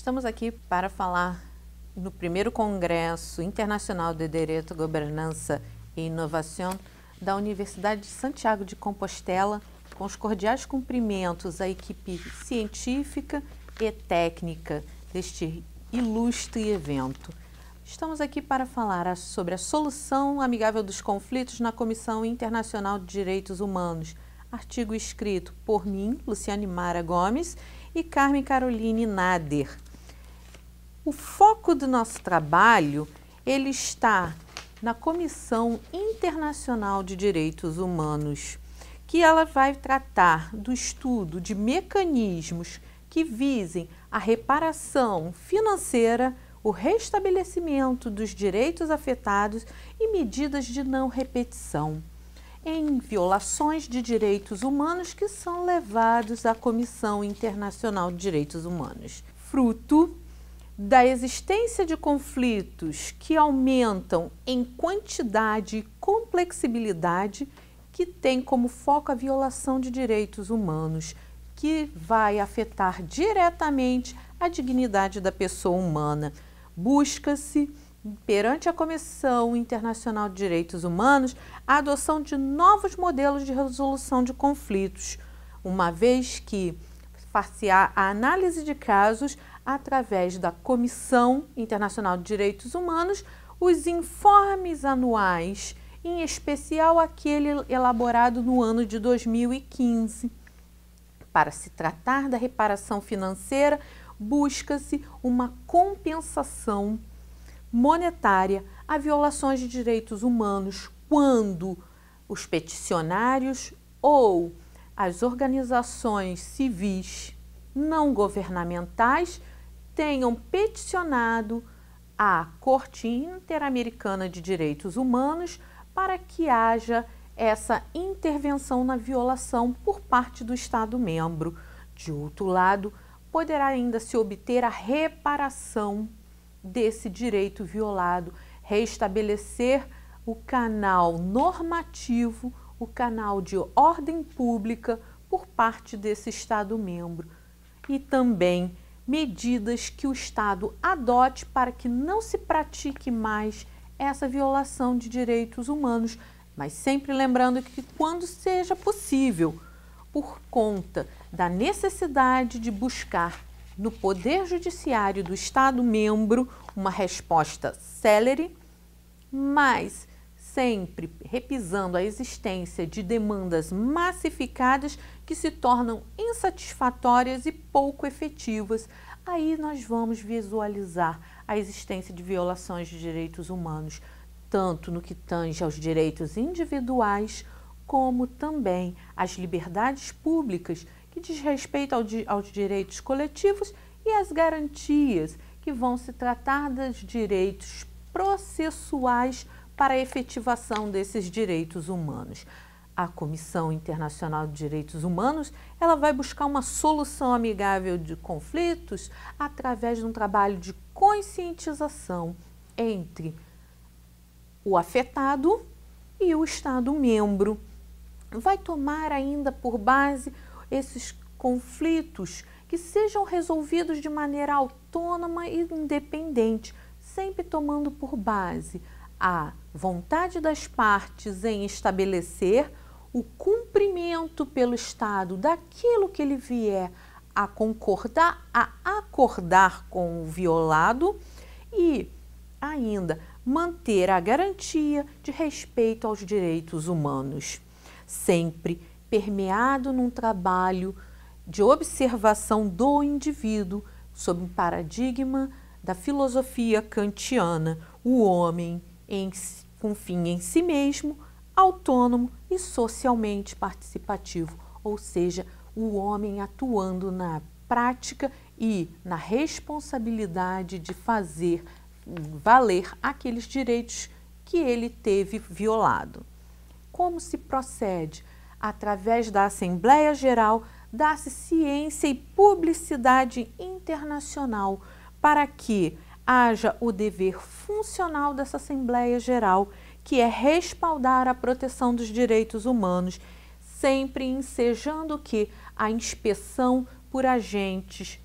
Estamos aqui para falar no primeiro Congresso Internacional de Direito, Governança e Inovação da Universidade de Santiago de Compostela, com os cordiais cumprimentos à equipe científica e técnica deste ilustre evento. Estamos aqui para falar sobre a solução amigável dos conflitos na Comissão Internacional de Direitos Humanos, artigo escrito por mim, Luciane Mara Gomes, e Carmen Caroline Nader. O foco do nosso trabalho ele está na Comissão Internacional de Direitos Humanos, que ela vai tratar do estudo de mecanismos que visem a reparação financeira, o restabelecimento dos direitos afetados e medidas de não repetição em violações de direitos humanos que são levados à Comissão Internacional de Direitos Humanos. Fruto da existência de conflitos que aumentam em quantidade e complexibilidade, que tem como foco a violação de direitos humanos, que vai afetar diretamente a dignidade da pessoa humana. Busca-se, perante a Comissão Internacional de Direitos Humanos, a adoção de novos modelos de resolução de conflitos, uma vez que far-se-á a análise de casos através da Comissão Internacional de Direitos Humanos, os informes anuais, em especial aquele elaborado no ano de 2015. Para se tratar da reparação financeira, busca-se uma compensação monetária a violações de direitos humanos quando os peticionários ou as organizações civis não governamentais tenham peticionado à Corte Interamericana de Direitos Humanos para que haja essa intervenção na violação por parte do Estado membro. De outro lado, poderá ainda se obter a reparação desse direito violado, restabelecer o canal normativo, o canal de ordem pública por parte desse Estado membro e também medidas que o Estado adote para que não se pratique mais essa violação de direitos humanos, mas sempre lembrando que quando seja possível, por conta da necessidade de buscar no Poder Judiciário do Estado membro uma resposta célere, mas sempre repisando a existência de demandas massificadas que se tornam insatisfatórias e pouco efetivas, aí nós vamos visualizar a existência de violações de direitos humanos, tanto no que tange aos direitos individuais, como também às liberdades públicas, que diz respeito ao, aos direitos coletivos e às garantias, que vão se tratar dos direitos processuais para a efetivação desses direitos humanos a Comissão Internacional de Direitos Humanos, ela vai buscar uma solução amigável de conflitos através de um trabalho de conscientização entre o afetado e o Estado membro. Vai tomar ainda por base esses conflitos que sejam resolvidos de maneira autônoma e independente, sempre tomando por base a vontade das partes em estabelecer o cumprimento pelo Estado daquilo que ele vier a concordar, a acordar com o violado e ainda manter a garantia de respeito aos direitos humanos, sempre permeado num trabalho de observação do indivíduo sob um paradigma da filosofia kantiana, o homem em, com fim em si mesmo, autônomo e socialmente participativo, ou seja, o homem atuando na prática e na responsabilidade de fazer valer aqueles direitos que ele teve violado. Como se procede? Através da Assembleia Geral, dá-se ciência e publicidade internacional para que haja o dever funcional dessa Assembleia Geral que é respaldar a proteção dos direitos humanos, sempre ensejando que a inspeção por agentes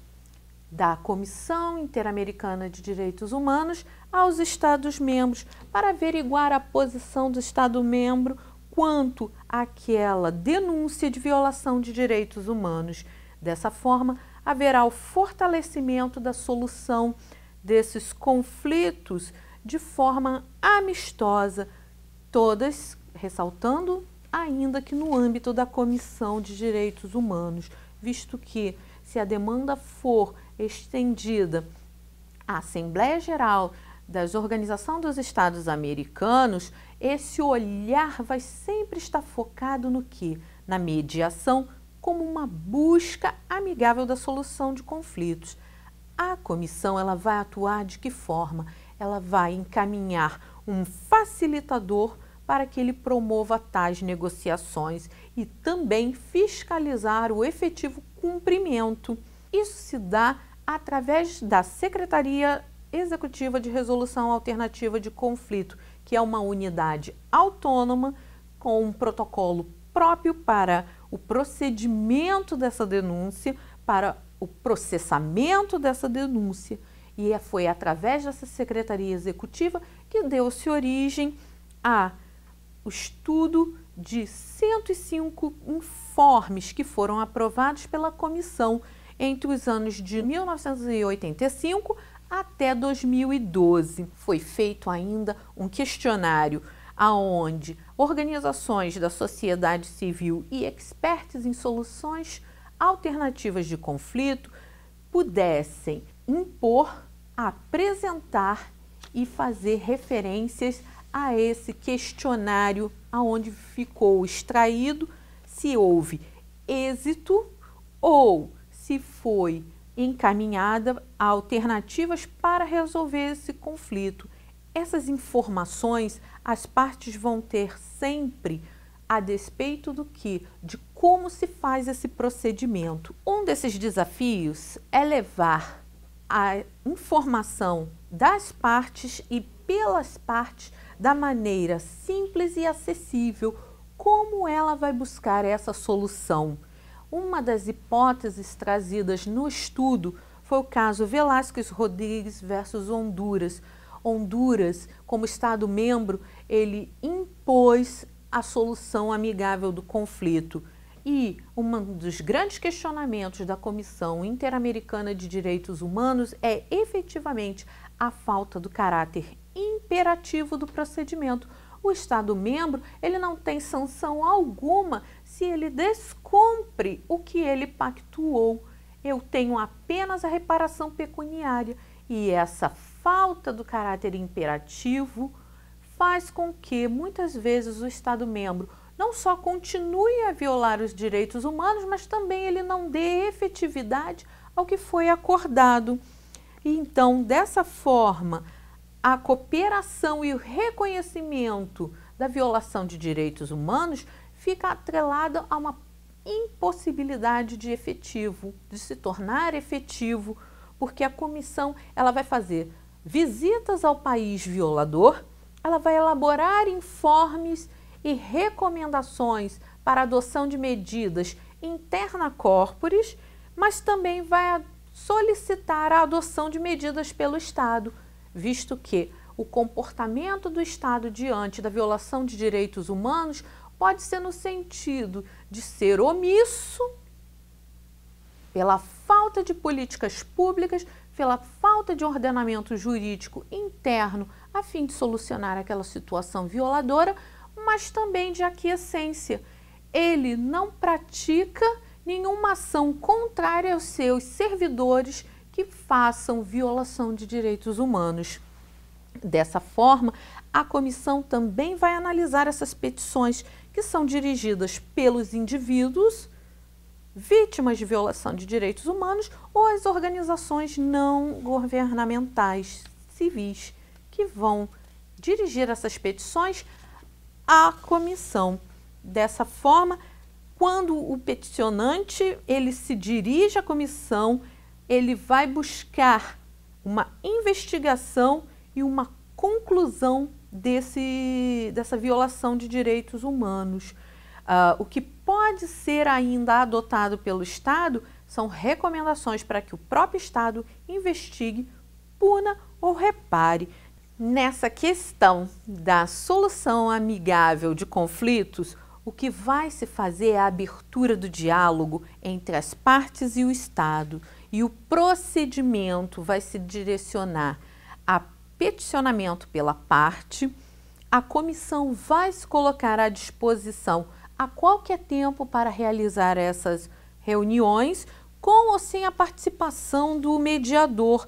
da Comissão Interamericana de Direitos Humanos aos Estados-membros para averiguar a posição do Estado-membro quanto àquela denúncia de violação de direitos humanos. Dessa forma, haverá o fortalecimento da solução desses conflitos de forma amistosa, todas ressaltando ainda que no âmbito da Comissão de Direitos Humanos, visto que se a demanda for estendida à Assembleia Geral da Organização dos Estados Americanos, esse olhar vai sempre estar focado no que? Na mediação como uma busca amigável da solução de conflitos. A comissão ela vai atuar de que forma? Ela vai encaminhar um facilitador para que ele promova tais negociações e também fiscalizar o efetivo cumprimento. Isso se dá através da Secretaria Executiva de Resolução Alternativa de Conflito, que é uma unidade autônoma com um protocolo próprio para o procedimento dessa denúncia, para o processamento dessa denúncia. E é, foi através dessa Secretaria Executiva que deu-se origem a o estudo de 105 informes que foram aprovados pela comissão entre os anos de 1985 até 2012. Foi feito ainda um questionário aonde organizações da sociedade civil e expertos em soluções alternativas de conflito pudessem impor, apresentar e fazer referências a esse questionário aonde ficou extraído se houve êxito ou se foi encaminhada a alternativas para resolver esse conflito. Essas informações as partes vão ter sempre a despeito do que de como se faz esse procedimento. Um desses desafios é levar a informação das partes e pelas partes da maneira simples e acessível como ela vai buscar essa solução. Uma das hipóteses trazidas no estudo foi o caso Velásquez Rodrigues versus Honduras. Honduras, como Estado membro, ele impôs a solução amigável do conflito. E um dos grandes questionamentos da Comissão Interamericana de Direitos Humanos é efetivamente a falta do caráter imperativo do procedimento. O Estado membro ele não tem sanção alguma se ele descumpre o que ele pactuou. Eu tenho apenas a reparação pecuniária e essa falta do caráter imperativo faz com que muitas vezes o Estado membro não só continue a violar os direitos humanos, mas também ele não dê efetividade ao que foi acordado. Então, dessa forma, a cooperação e o reconhecimento da violação de direitos humanos fica atrelada a uma impossibilidade de efetivo, de se tornar efetivo, porque a comissão ela vai fazer visitas ao país violador, ela vai elaborar informes e recomendações para adoção de medidas interna corporis, mas também vai solicitar a adoção de medidas pelo Estado visto que o comportamento do Estado diante da violação de direitos humanos pode ser no sentido de ser omisso pela falta de políticas públicas, pela falta de ordenamento jurídico interno a fim de solucionar aquela situação violadora, mas também de aquiescência. Ele não pratica nenhuma ação contrária aos seus servidores que façam violação de direitos humanos. Dessa forma, a comissão também vai analisar essas petições que são dirigidas pelos indivíduos vítimas de violação de direitos humanos ou as organizações não governamentais civis que vão dirigir essas petições à comissão. Dessa forma, quando o peticionante ele se dirige à comissão, ele vai buscar uma investigação e uma conclusão desse, dessa violação de direitos humanos. Uh, o que pode ser ainda adotado pelo Estado são recomendações para que o próprio Estado investigue, puna ou repare. Nessa questão da solução amigável de conflitos, o que vai se fazer é a abertura do diálogo entre as partes e o Estado, e o procedimento vai se direcionar a peticionamento pela parte. A comissão vai se colocar à disposição a qualquer tempo para realizar essas reuniões, com ou sem a participação do mediador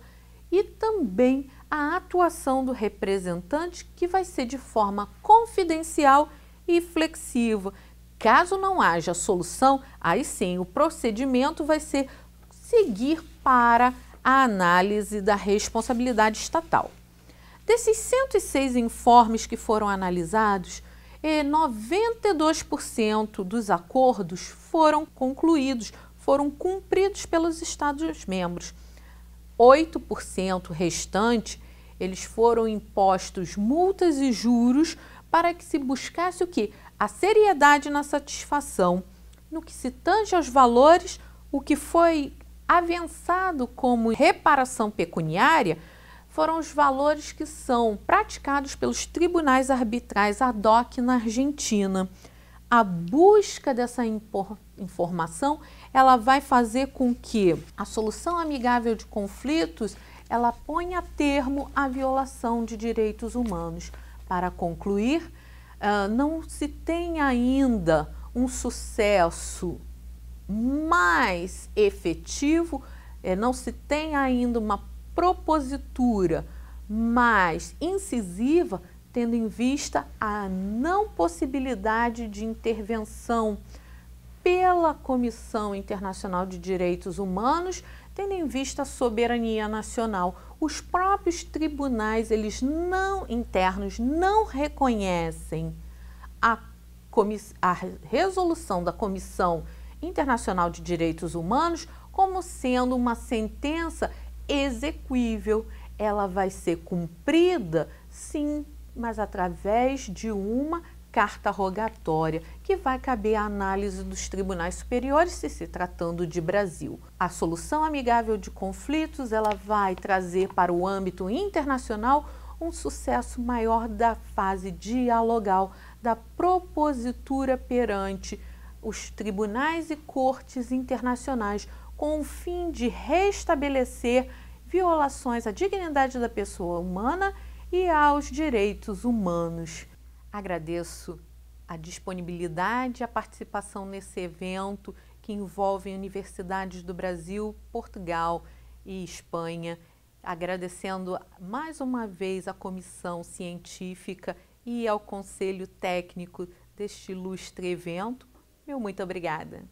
e também a atuação do representante, que vai ser de forma confidencial e flexível. Caso não haja solução, aí sim o procedimento vai ser seguir para a análise da responsabilidade estatal. Desses 106 informes que foram analisados, 92% dos acordos foram concluídos, foram cumpridos pelos Estados-membros. 8% restante, eles foram impostos multas e juros para que se buscasse o que? A seriedade na satisfação. No que se tange aos valores, o que foi avançado como reparação pecuniária foram os valores que são praticados pelos tribunais arbitrais ad hoc na Argentina. A busca dessa informação, ela vai fazer com que a solução amigável de conflitos, ela ponha termo à violação de direitos humanos. Para concluir, não se tem ainda um sucesso mais efetivo, é, não se tem ainda uma propositura mais incisiva, tendo em vista a não possibilidade de intervenção pela Comissão Internacional de Direitos Humanos, tendo em vista a soberania nacional. Os próprios tribunais, eles não internos não reconhecem a, a resolução da Comissão Internacional de Direitos Humanos como sendo uma sentença exequível. Ela vai ser cumprida, sim, mas através de uma carta rogatória, que vai caber à análise dos tribunais superiores se se tratando de Brasil. A solução amigável de conflitos, ela vai trazer para o âmbito internacional um sucesso maior da fase dialogal, da propositura perante os tribunais e cortes internacionais com o fim de restabelecer violações à dignidade da pessoa humana e aos direitos humanos. Agradeço a disponibilidade e a participação nesse evento que envolve universidades do Brasil, Portugal e Espanha. Agradecendo mais uma vez à comissão científica e ao conselho técnico deste ilustre evento meu muito obrigada.